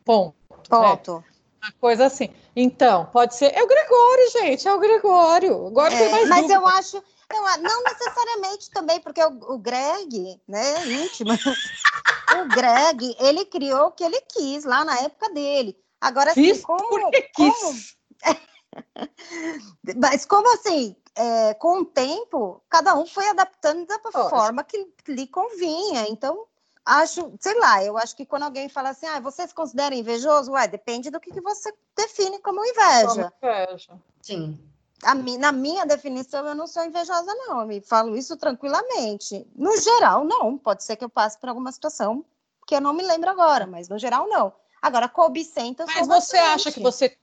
ponto. Ponto. Né? Uma coisa assim. Então, pode ser. É o Gregório, gente, é o Gregório. Agora é, tem mais Mas dúvida. eu acho. Não, não necessariamente também, porque o, o Greg, né, íntimo, <laughs> o Greg, ele criou o que ele quis lá na época dele. Agora, assim, Fiz como. como... <laughs> <laughs> Mas como assim, é, com o tempo, cada um foi adaptando da Poxa. forma que lhe convinha. Então, acho, sei lá, eu acho que quando alguém fala assim, ah, você se considera invejoso? Ué, depende do que, que você define como inveja. Como inveja. Sim. A, na minha definição, eu não sou invejosa, não. Eu me falo isso tranquilamente. No geral, não. Pode ser que eu passe por alguma situação que eu não me lembro agora, mas no geral, não. Agora, cobicenta, Mas você bastante. acha que você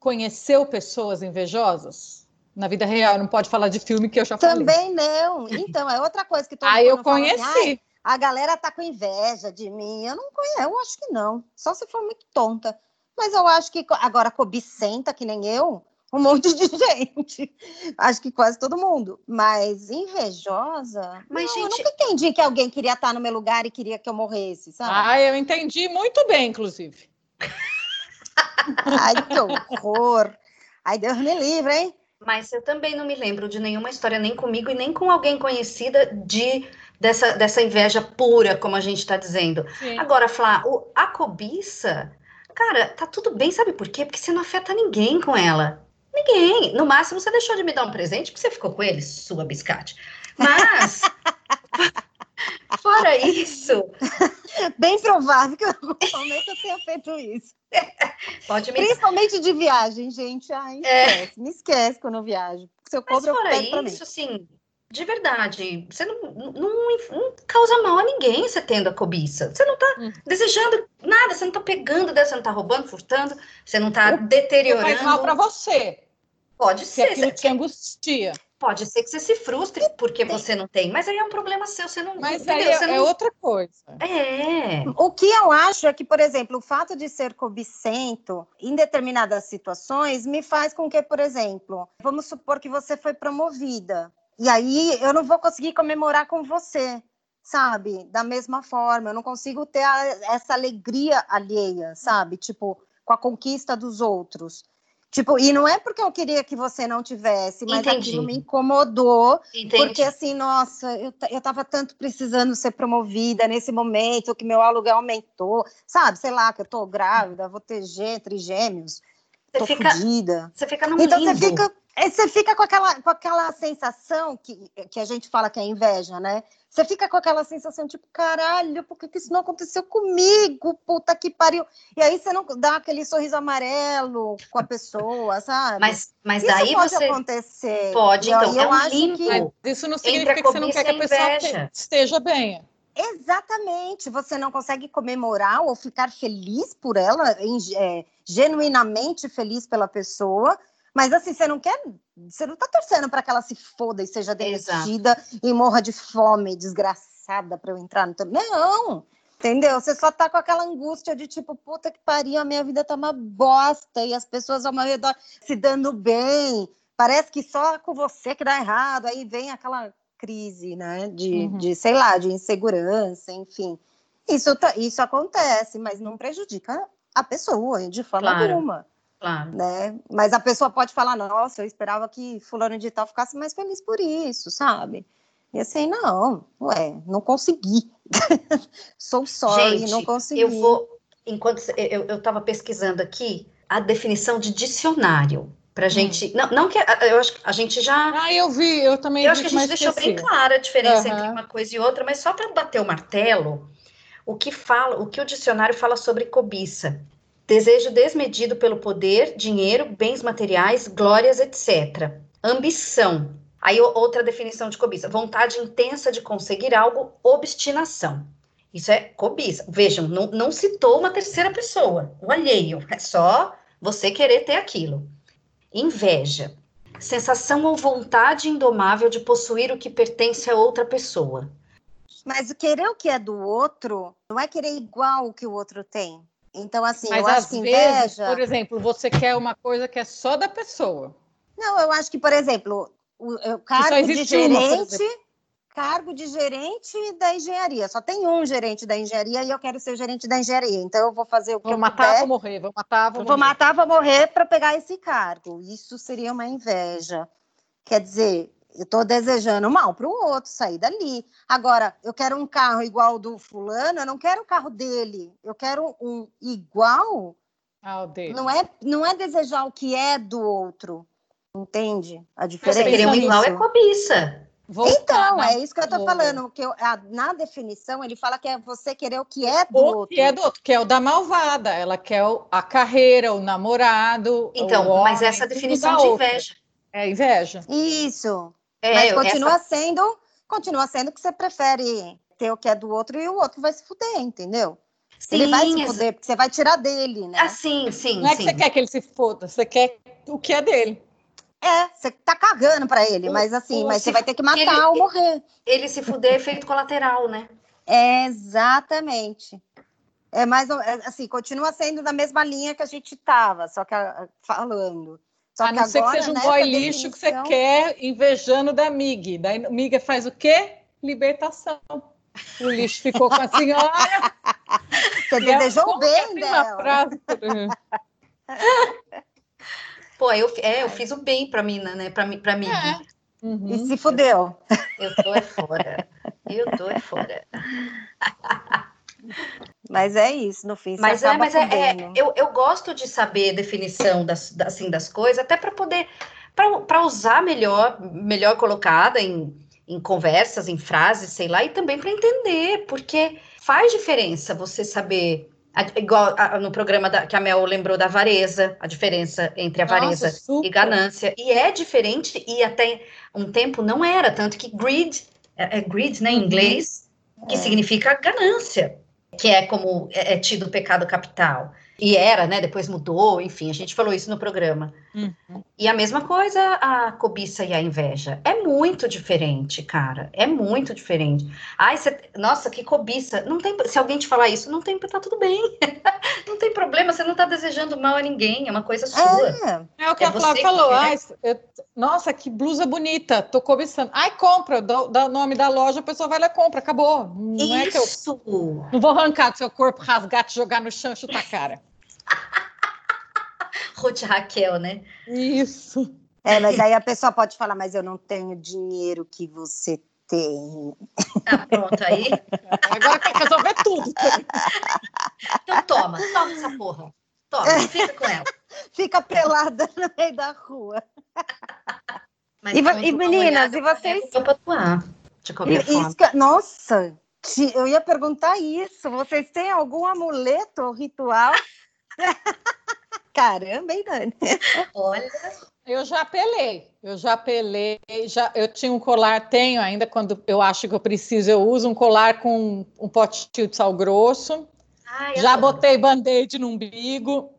conheceu pessoas invejosas? Na vida real, não pode falar de filme que eu já falei. Também não. Então, é outra coisa que todo ah, eu assim, conheci. Assim, a galera tá com inveja de mim. Eu não conheço, eu acho que não. Só se for muito tonta. Mas eu acho que agora cobicenta, que nem eu, um monte de <laughs> gente. Acho que quase todo mundo. Mas invejosa. Mas, não, gente... eu nunca entendi que alguém queria estar no meu lugar e queria que eu morresse, sabe? Ah, eu entendi muito bem, inclusive. Ai, que horror. Ai, Deus me livre, hein? Mas eu também não me lembro de nenhuma história, nem comigo e nem com alguém conhecida, de dessa, dessa inveja pura, como a gente está dizendo. Sim. Agora, Flá, o, a cobiça, cara, tá tudo bem, sabe por quê? Porque você não afeta ninguém com ela. Ninguém. No máximo, você deixou de me dar um presente porque você ficou com ele, sua biscate. Mas, <laughs> fora isso. Bem provável que eu tenha feito isso. <laughs> Pode me... Principalmente de viagem, gente. Ai, é. esquece. É. Me esquece quando eu viajo. Se eu cobro, Mas fora eu isso, assim, de verdade, você não, não, não, causa mal a ninguém você tendo a cobiça. Você não tá hum. desejando nada, você não tá pegando, você não tá roubando, furtando, você não tá deteriorando. Faz mal para você. Pode ser. Aquilo te angustia. Pode ser que você se frustre porque você não tem, mas aí é um problema seu, você não. Mas aí é, não... é, outra coisa. É. O que eu acho é que, por exemplo, o fato de ser cobicento em determinadas situações me faz com que, por exemplo, vamos supor que você foi promovida. E aí eu não vou conseguir comemorar com você, sabe? Da mesma forma, eu não consigo ter a, essa alegria alheia, sabe? Tipo, com a conquista dos outros. Tipo, e não é porque eu queria que você não tivesse, mas Entendi. aquilo me incomodou. Entendi. Porque assim, nossa, eu, eu tava tanto precisando ser promovida nesse momento que meu aluguel aumentou. Sabe, sei lá, que eu tô grávida, vou ter G, trigêmeos. Você tô fica, fodida. Você fica no Então limbo. você fica, você fica com aquela, com aquela sensação que, que a gente fala que é inveja, né? Você fica com aquela sensação, tipo, caralho, por que, que isso não aconteceu comigo? Puta que pariu. E aí você não dá aquele sorriso amarelo com a pessoa, sabe? Mas, mas isso daí pode você... acontecer. Pode, então, eu é um limbo. Que... Isso não significa que você não quer que a pessoa esteja bem. Exatamente. Você não consegue comemorar ou ficar feliz por ela, é, genuinamente feliz pela pessoa, mas assim, você não quer, você não tá torcendo para que ela se foda e seja demitida Exato. e morra de fome, desgraçada para eu entrar no Não! Entendeu? Você só tá com aquela angústia de tipo, puta que pariu, a minha vida tá uma bosta e as pessoas ao meu redor se dando bem. Parece que só com você que dá errado. Aí vem aquela crise, né? De, uhum. de sei lá, de insegurança, enfim. Isso, tá, isso acontece, mas não prejudica a pessoa de forma claro. alguma. Claro. Né? Mas a pessoa pode falar, nossa, eu esperava que fulano de tal ficasse mais feliz por isso, sabe? E assim, não, ué, não consegui. <laughs> Sou sorry, Gente, não consegui. Eu vou, enquanto eu estava pesquisando aqui, a definição de dicionário. Pra gente. Hum. Não, não que. Eu acho que a gente já. Ah, eu vi, eu também Eu acho que a gente deixou bem clara a diferença uhum. entre uma coisa e outra, mas só para bater o martelo, o que fala, o que o dicionário fala sobre cobiça. Desejo desmedido pelo poder, dinheiro, bens materiais, glórias, etc. Ambição. Aí outra definição de cobiça: vontade intensa de conseguir algo, obstinação. Isso é cobiça. Vejam, não, não citou uma terceira pessoa, o alheio. É só você querer ter aquilo. Inveja. Sensação ou vontade indomável de possuir o que pertence a outra pessoa. Mas querer o que é do outro não é querer igual o que o outro tem. Então, assim, Mas eu acho que inveja. Vezes, por exemplo, você quer uma coisa que é só da pessoa. Não, eu acho que, por exemplo, o, o cargo de gerente. Uma, cargo de gerente da engenharia. Só tem um gerente da engenharia e eu quero ser gerente da engenharia. Então eu vou fazer o que vou eu matar, puder. vou morrer, vou matar, vou, vou morrer. matar, vou morrer para pegar esse cargo. Isso seria uma inveja. Quer dizer, eu estou desejando mal para o outro sair dali. Agora, eu quero um carro igual do fulano, eu não quero o carro dele. Eu quero um igual. Ao dele. Não é, não é desejar o que é do outro. Entende a diferença? Você querer um igual é cobiça. Voltar então, é isso que eu estou falando. Que eu, a, na definição, ele fala que é você querer o que é do o outro. que é do outro, que é o da malvada. Ela quer o, a carreira, o namorado. Então, o homem, mas essa definição de inveja. É inveja. Isso. É, mas continua essa... sendo, continua sendo que você prefere ter o que é do outro e o outro vai se fuder, entendeu? Sim, ele vai se fuder, porque você vai tirar dele, né? Ah, sim, sim. Não sim. é que você quer que ele se foda, você quer o que é dele. É, você tá cagando para ele, mas assim, mas você vai ter que matar ele, ou morrer. Ele se fuder é efeito colateral, né? É, exatamente. É mais é, assim, continua sendo da mesma linha que a gente tava, só que falando. Só a não ser que seja um boy lixo que você quer invejando da MIG. Da MIG faz o quê? Libertação. O lixo ficou com a senhora. Você desejou bem dela. Pô, eu, é, eu fiz o bem pra mina, né? Pra, pra mim. É. Uhum. E se fudeu. Eu tô é fora. Eu tô é fora. <laughs> Mas é isso, no fim. Mas é, mas é, é, eu, eu gosto de saber a definição das, assim, das coisas, até para poder para usar melhor, melhor colocada em, em conversas, em frases, sei lá, e também para entender, porque faz diferença você saber igual a, no programa da, que a Mel lembrou da avareza, a diferença entre avareza Nossa, e ganância. E é diferente, e até um tempo não era, tanto que greed, é, é greed, né, em uhum. inglês, que é. significa ganância, que é como é, é tido pecado capital. E era, né? Depois mudou, enfim, a gente falou isso no programa. Uhum. E a mesma coisa a cobiça e a inveja. É muito diferente, cara. É muito diferente. Ai, cê, nossa, que cobiça. Não tem, se alguém te falar isso, não tem, tá tudo bem. <laughs> não tem problema, você não tá desejando mal a ninguém, é uma coisa sua. É, é o que é a Flávia falou. Ai, eu, nossa, que blusa bonita, tô cobiçando. Ai, compra, dá o nome da loja, a pessoa vai lá e compra, acabou. Não isso. é que eu não vou arrancar do seu corpo, rasgar, te jogar no chão chutar a cara. <laughs> Ruth Raquel, né? Isso. É, mas aí a pessoa pode falar, mas eu não tenho dinheiro que você tem. Ah, pronto, aí. Agora quer resolver tudo. <laughs> Então toma, toma essa porra. Toma, fica com ela. Fica pelada no meio da rua. Mas e, e meninas, e vocês? Eu atuar. De qualquer forma. Nossa, eu ia perguntar isso. Vocês têm algum amuleto ou ritual? <laughs> Caramba, hein, Dani? <laughs> Olha. Eu já apelei, eu já apelei, já, eu tinha um colar, tenho ainda, quando eu acho que eu preciso, eu uso um colar com um potinho de sal grosso. Ai, já botei band-aid no umbigo.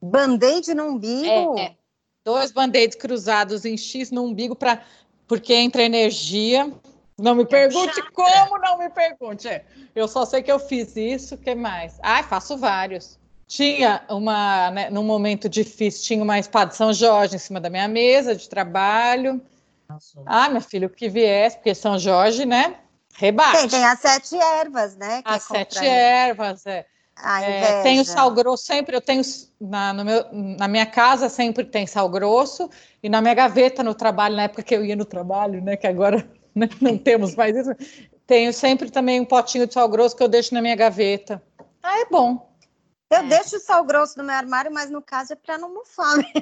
Band-aid no umbigo? É, é. Dois band-aids cruzados em X no umbigo, pra, porque entra energia. Não me pergunte como, não me pergunte. É, eu só sei que eu fiz isso, o que mais? Ah, faço vários. Tinha uma, né, num momento difícil, tinha uma espada de São Jorge em cima da minha mesa de trabalho. Nossa. Ah, meu filho, o que viesse, porque São Jorge, né? Rebate. Tem, tem as sete ervas, né? as é sete ervas, é. é tenho sal grosso sempre, eu tenho na, no meu, na minha casa sempre tem sal grosso e na minha gaveta no trabalho, na época que eu ia no trabalho, né? Que agora né, <laughs> não temos mais isso. Tenho sempre também um potinho de sal grosso que eu deixo na minha gaveta. Ah, é bom. Eu é. deixo o sal grosso no meu armário, mas no caso é para não mofar mesmo.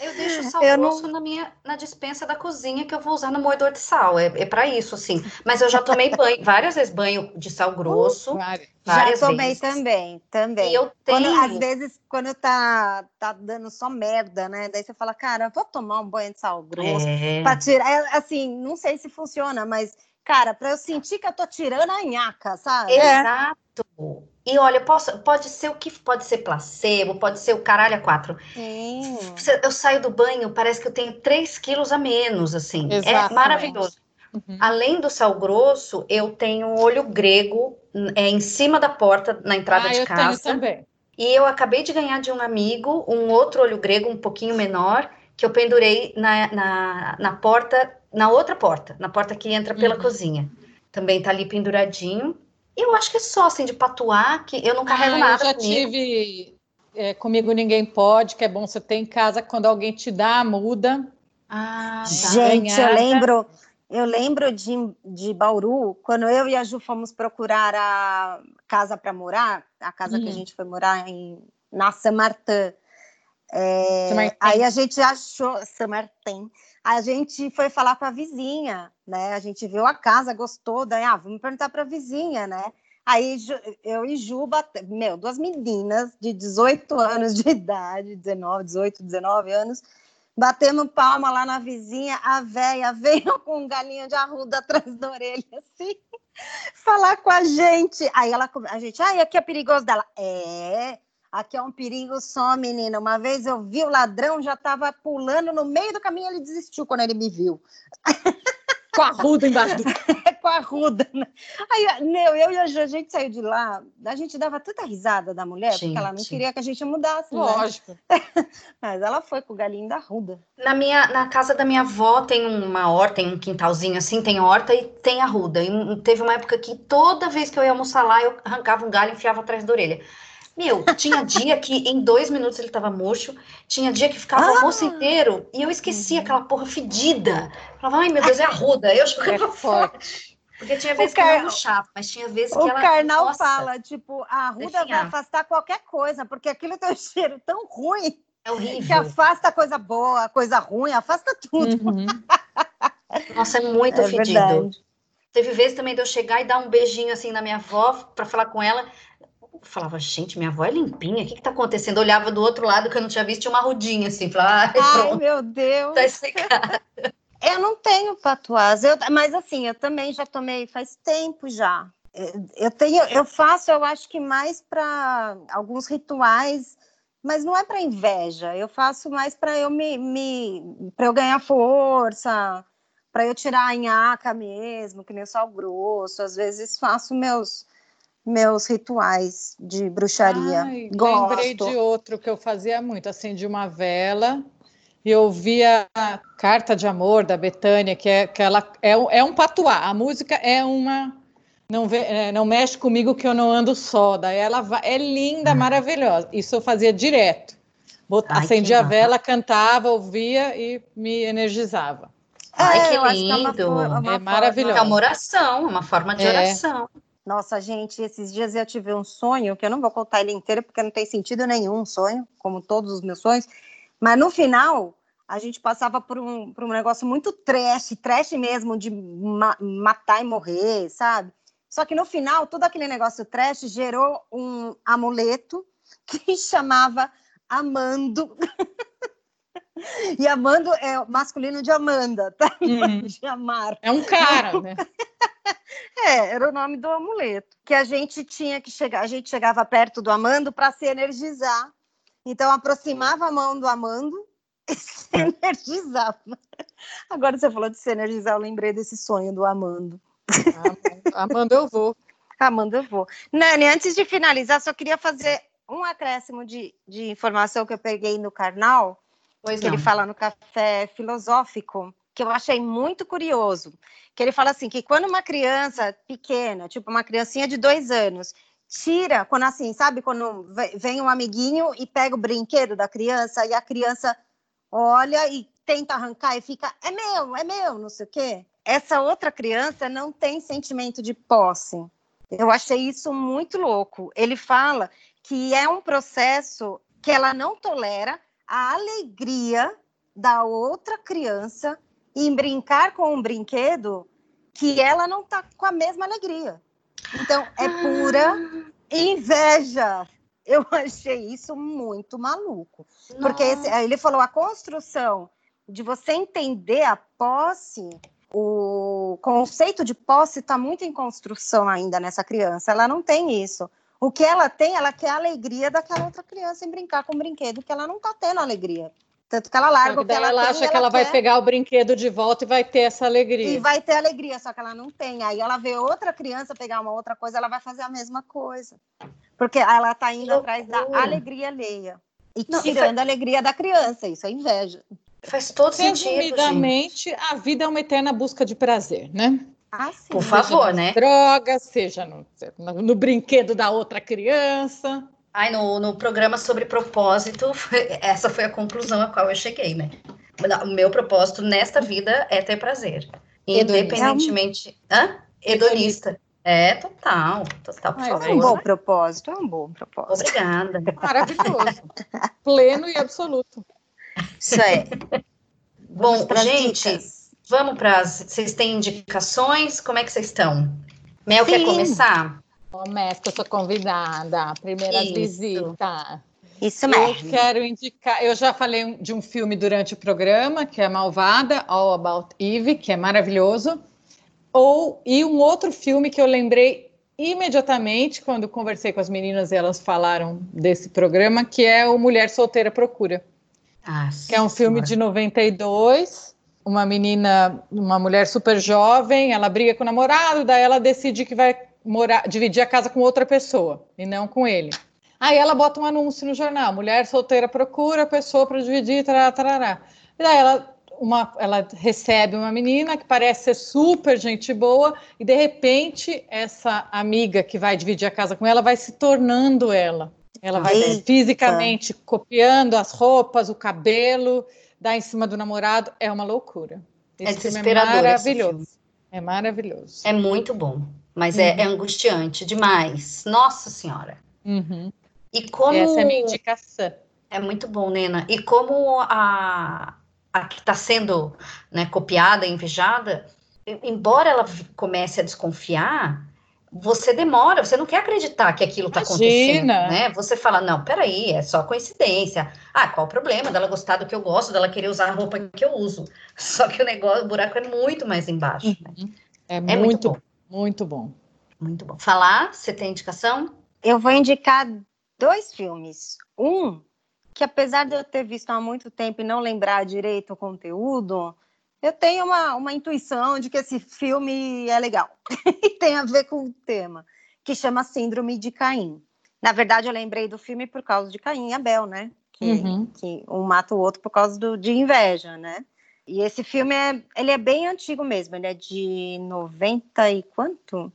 Eu deixo o sal eu grosso não... na minha na dispensa da cozinha que eu vou usar no moedor de sal. É, é para isso, assim. Mas eu já tomei banho, <laughs> várias vezes banho de sal grosso. Uh, várias já tomei vezes. também, também. E eu tenho... Quando, às vezes, quando tá, tá dando só merda, né? Daí você fala, cara, vou tomar um banho de sal grosso é... para tirar. É, assim, não sei se funciona, mas cara, para eu sentir que eu tô tirando a nhaca, sabe? Exato. E olha, posso, pode ser o que pode ser placebo, pode ser o caralho a quatro. Sim. Eu saio do banho, parece que eu tenho 3 quilos a menos, assim. É Exatamente. É maravilhoso. Uhum. Além do sal grosso, eu tenho um olho grego é, em cima da porta, na entrada ah, de casa. Eu tenho também. E eu acabei de ganhar de um amigo um outro olho grego um pouquinho menor, que eu pendurei na, na, na porta, na outra porta, na porta que entra pela uhum. cozinha. Também tá ali penduradinho. Eu acho que é só assim de patuar, que eu não carrego ah, nada. Eu já comigo. tive é, comigo ninguém pode, que é bom você ter em casa quando alguém te dá, muda. Ah, tá. Gente, eu lembro, eu lembro de, de Bauru, quando eu e a Ju fomos procurar a casa para morar, a casa hum. que a hum. gente foi morar em, na Saint-Martin. É, aí a gente achou Saint-Martin. A gente foi falar com a vizinha, né? A gente viu a casa, gostou, daí, ah, vamos perguntar para a vizinha, né? Aí eu e Juba, meu, duas meninas de 18 anos de <laughs> idade, 19, 18, 19 anos, batendo palma lá na vizinha, a véia veio <laughs> com um galinho de arruda atrás da orelha, assim, <laughs> falar com a gente. Aí ela, a gente, ai, aqui é perigoso dela. É, aqui é um perigo só, menina. Uma vez eu vi o ladrão, já estava pulando no meio do caminho, ele desistiu quando ele me viu. Com a ruda embaixo do... <laughs> Com a ruda. Né? Aí, meu, eu e a gente saiu de lá, a gente dava tanta risada da mulher, gente. porque ela não queria que a gente mudasse. Né? Lógico. Né? <laughs> Mas ela foi com o galinho da ruda. Na, minha, na casa da minha avó tem uma horta, tem um quintalzinho assim, tem horta e tem a ruda. E teve uma época que toda vez que eu ia almoçar lá, eu arrancava um galho e enfiava atrás da orelha. Meu, tinha dia que em dois minutos ele tava murcho, tinha dia que ficava ah. o almoço inteiro e eu esquecia uhum. aquela porra fedida. Falava, ai meu Deus, é arruda. Eu jogava é fora. Porque tinha vezes car... que ela murchava, mas tinha vezes o que ela. O Karnal nossa, fala, tipo, a arruda vai afastar qualquer coisa, porque aquilo tem um <laughs> cheiro tão ruim. É horrível. Que afasta coisa boa, coisa ruim, afasta tudo. Uhum. Nossa, é muito é fedido. Verdade. Teve vezes também de eu chegar e dar um beijinho assim na minha avó para falar com ela falava, gente, minha avó é limpinha, o que que tá acontecendo? Eu olhava do outro lado que eu não tinha visto, tinha uma rudinha assim, falava, ai, ai meu Deus. Tá secada. <laughs> Eu não tenho patuás, eu, mas assim, eu também já tomei faz tempo já. Eu tenho, eu faço, eu acho que mais para alguns rituais, mas não é para inveja. Eu faço mais para eu me, me para eu ganhar força, para eu tirar a nhaca mesmo, que nem o sal grosso. Às vezes faço meus meus rituais de bruxaria. Ai, lembrei de outro que eu fazia muito, acendi uma vela e ouvia a Carta de Amor da Betânia, que é que ela é, é um patuá. A música é uma não, vê, é, não mexe comigo que eu não ando só. Daí ela vai, é linda, ah. maravilhosa. Isso eu fazia direto. Bot, Ai, acendia a vela, cantava, ouvia e me energizava. Ai, que lindo! Que é, uma, uma é maravilhoso. É uma oração, uma forma de é. Nossa, gente, esses dias eu tive um sonho, que eu não vou contar ele inteiro, porque não tem sentido nenhum sonho, como todos os meus sonhos, mas no final, a gente passava por um, por um negócio muito trash, trash mesmo, de ma matar e morrer, sabe? Só que no final, todo aquele negócio trash gerou um amuleto <laughs> que chamava Amando. <laughs> e Amando é masculino de Amanda, tá? Uhum. De amar. É um cara, né? <laughs> É, era o nome do amuleto. Que a gente tinha que chegar, a gente chegava perto do Amando para se energizar. Então aproximava a mão do Amando <laughs> e se energizava. Agora você falou de se energizar, eu lembrei desse sonho do Amando. Amanda, eu vou. <laughs> Amanda, eu vou. Nani, antes de finalizar, só queria fazer um acréscimo de, de informação que eu peguei no Karnal, pois que não. ele fala no café filosófico, que eu achei muito curioso que ele fala assim, que quando uma criança pequena, tipo uma criancinha de dois anos, tira, quando assim, sabe, quando vem um amiguinho e pega o brinquedo da criança e a criança olha e tenta arrancar e fica, é meu, é meu, não sei o quê. Essa outra criança não tem sentimento de posse. Eu achei isso muito louco. Ele fala que é um processo que ela não tolera a alegria da outra criança em brincar com um brinquedo que ela não está com a mesma alegria. Então, é pura ah. inveja. Eu <laughs> achei isso muito maluco. Nossa. Porque esse, ele falou a construção de você entender a posse, o conceito de posse está muito em construção ainda nessa criança. Ela não tem isso. O que ela tem, ela quer a alegria daquela outra criança em brincar com um brinquedo que ela não está tendo alegria. Tanto que ela larga o que ela, ela tem, acha que ela, ela vai pegar o brinquedo de volta e vai ter essa alegria. E vai ter alegria, só que ela não tem. Aí ela vê outra criança pegar uma outra coisa, ela vai fazer a mesma coisa. Porque ela está indo atrás da alegria alheia. E não, tirando a alegria da criança, isso é inveja. Faz todo sentido. Resumidamente, a vida é uma eterna busca de prazer, né? Ah, sim. Por favor, seja né? Drogas, seja no, no, brinquedo da outra criança. Ai, no, no programa sobre propósito, essa foi a conclusão a qual eu cheguei, né? O meu propósito nesta vida é ter prazer. Independentemente. Hã? Hedonista. É, total, total, por favor. É um bom propósito, é um bom propósito. Obrigada. Maravilhoso. <laughs> Pleno e absoluto. Isso é. bom, gente, dicas. vamos para Vocês têm indicações? Como é que vocês estão? Mel, Sim. quer começar? Começa, eu sou convidada, primeira Isso. visita. Isso mesmo. Eu quero indicar, eu já falei de um filme durante o programa, que é Malvada, All About Eve, que é maravilhoso. Ou, e um outro filme que eu lembrei imediatamente quando conversei com as meninas e elas falaram desse programa, que é o Mulher Solteira Procura. Ah, que é um filme de 92. Uma menina, uma mulher super jovem, ela briga com o namorado, daí ela decide que vai morar, dividir a casa com outra pessoa e não com ele. Aí ela bota um anúncio no jornal: mulher solteira procura pessoa para dividir, tarará, tarará. E daí ela, uma, ela recebe uma menina que parece ser super gente boa, e de repente essa amiga que vai dividir a casa com ela vai se tornando ela. Ela vai Eita. fisicamente copiando as roupas, o cabelo, dá em cima do namorado. É uma loucura. É esse é desesperador. É maravilhoso. É maravilhoso. É muito bom, mas é, uhum. é, é, angustiante demais. Nossa Senhora. Uhum. E como. Essa é a minha indicação. É muito bom, Nena. E como a, a que está sendo né, copiada, invejada, embora ela comece a desconfiar, você demora, você não quer acreditar que aquilo está acontecendo, né? Você fala, não, peraí, é só coincidência. Ah, qual o problema dela gostar do que eu gosto, dela querer usar a roupa que eu uso? <laughs> Só que o negócio, o buraco é muito mais embaixo. Né? Uhum. É, é, muito, muito bom. Muito bom. Muito bom. Falar, você tem indicação? Eu vou indicar dois filmes. Um, que apesar de eu ter visto há muito tempo e não lembrar direito o conteúdo, eu tenho uma, uma intuição de que esse filme é legal <laughs> e tem a ver com o tema, que chama Síndrome de Caim. Na verdade, eu lembrei do filme por causa de Caim e Abel, né? Que, uhum. que um mata o outro por causa do, de inveja, né? E esse filme é, ele é bem antigo mesmo, ele é de 90 e quanto?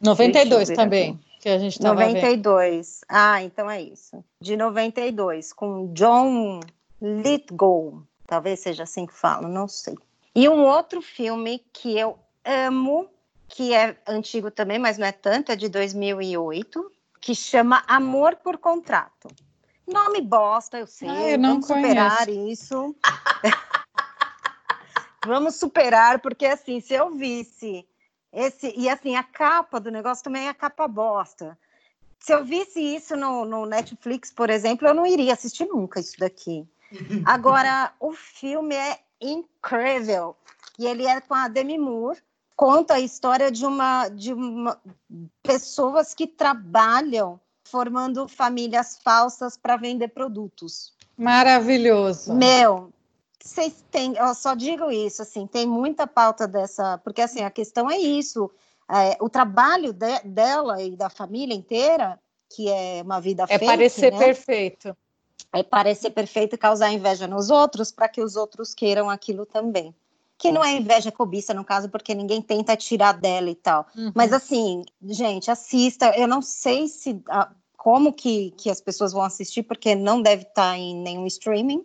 92 também, aqui. que a gente estava 92. Vendo. Ah, então é isso. De 92, com John Lithgow, talvez seja assim que falo, não sei. E um outro filme que eu amo, que é antigo também, mas não é tanto, é de 2008, que chama Amor por Contrato. Nome bosta, eu sei. Ah, eu não superar isso. <laughs> Vamos superar, porque assim, se eu visse esse. E assim, a capa do negócio também é a capa bosta. Se eu visse isso no, no Netflix, por exemplo, eu não iria assistir nunca isso daqui. <laughs> Agora, o filme é incrível. E ele é com a Demi Moore, conta a história de uma de uma, pessoas que trabalham formando famílias falsas para vender produtos. Maravilhoso. Meu, vocês têm, eu só digo isso, assim, tem muita pauta dessa, porque assim, a questão é isso, é, o trabalho de, dela e da família inteira, que é uma vida É fake, parecer né? perfeito é parecer perfeito e causar inveja nos outros para que os outros queiram aquilo também. Que não é inveja, é cobiça, no caso, porque ninguém tenta tirar dela e tal. Uhum. Mas assim, gente, assista. Eu não sei se como que, que as pessoas vão assistir, porque não deve estar tá em nenhum streaming.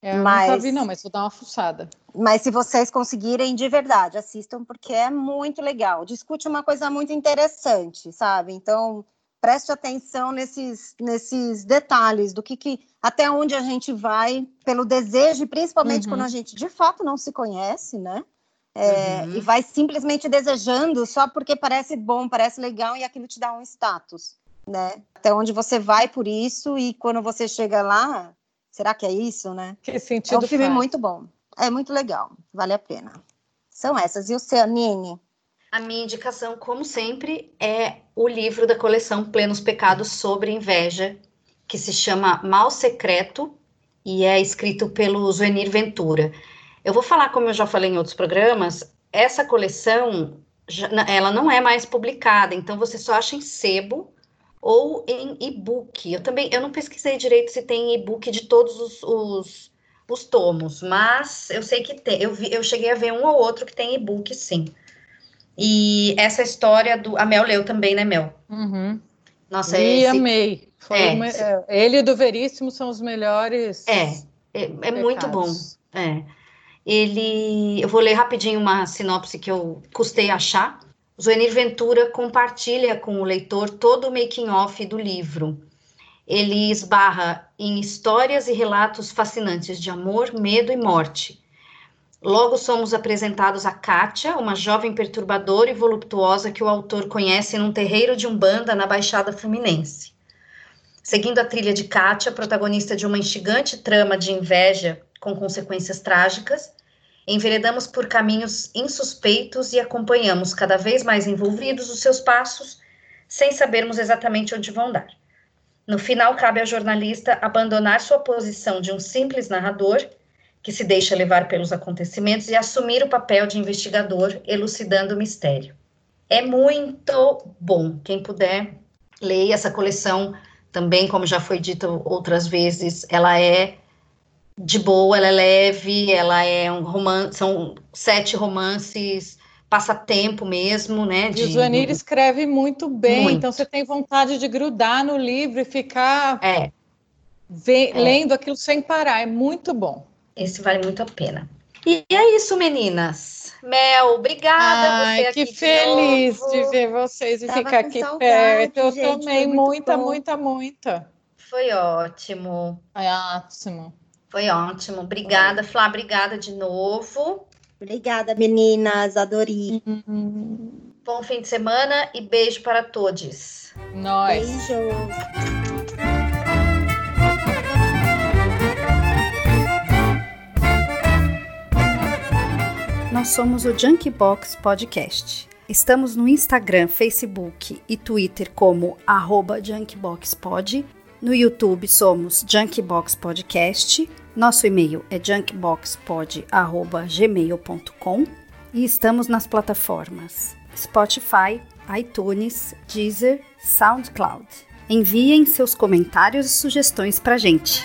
É, eu mas, nunca vi, não, mas vou dar uma fuçada. Mas se vocês conseguirem, de verdade, assistam, porque é muito legal. Discute uma coisa muito interessante, sabe? Então, preste atenção nesses, nesses detalhes do que, que até onde a gente vai pelo desejo, e principalmente uhum. quando a gente de fato não se conhece, né? É, uhum. E vai simplesmente desejando só porque parece bom, parece legal e aquilo te dá um status, né? Até onde você vai por isso e quando você chega lá, será que é isso, né? Que sentido É um filme faz? muito bom. É muito legal, vale a pena. São essas. E o seu, Nini? A minha indicação, como sempre, é o livro da coleção Plenos Pecados sobre Inveja, que se chama Mal Secreto e é escrito pelo Zuenir Ventura. Eu vou falar, como eu já falei em outros programas, essa coleção, ela não é mais publicada, então você só acha em sebo ou em e-book. Eu também, eu não pesquisei direito se tem e-book de todos os, os, os, tomos, mas eu sei que tem. Eu, vi, eu cheguei a ver um ou outro que tem e-book, sim. E essa história do. A Mel leu também, né, Mel? Uhum. Nossa, e esse... amei. É, me... É, ele e o do Veríssimo são os melhores. É, é, é muito bom. É. Ele, eu vou ler rapidinho uma sinopse que eu custei achar. Zuenir Ventura compartilha com o leitor todo o making-off do livro. Ele esbarra em histórias e relatos fascinantes de amor, medo e morte. Logo somos apresentados a Kátia, uma jovem perturbadora e voluptuosa que o autor conhece num terreiro de Umbanda na Baixada Fluminense. Seguindo a trilha de Kátia, protagonista de uma instigante trama de inveja com consequências trágicas, enveredamos por caminhos insuspeitos e acompanhamos cada vez mais envolvidos os seus passos, sem sabermos exatamente onde vão dar. No final, cabe ao jornalista abandonar sua posição de um simples narrador, que se deixa levar pelos acontecimentos, e assumir o papel de investigador, elucidando o mistério. É muito bom. Quem puder, leia essa coleção também, como já foi dito outras vezes, ela é de boa, ela é leve, ela é um romance, são sete romances passatempo mesmo, né? De... E o Zuanir escreve muito bem, muito. então você tem vontade de grudar no livro e ficar é. Vê, é. lendo aquilo sem parar, é muito bom. Esse vale muito a pena. E é isso, meninas. Mel, obrigada. Ai, que feliz de, de, ver vocês e Tava ficar aqui saudade, perto. Eu gente, tomei muita, muita, muita. Foi ótimo. Foi ótimo. Foi ótimo. Obrigada, Flá. Obrigada de novo. Obrigada, meninas. Adorei. Uhum. Bom fim de semana e beijo para todos. Nós. Beijo. Nós somos o Junkbox Podcast. Estamos no Instagram, Facebook e Twitter como junkboxpod no YouTube somos Junkbox Podcast. Nosso e-mail é junkboxpod@gmail.com e estamos nas plataformas Spotify, iTunes, Deezer, SoundCloud. Enviem seus comentários e sugestões para gente.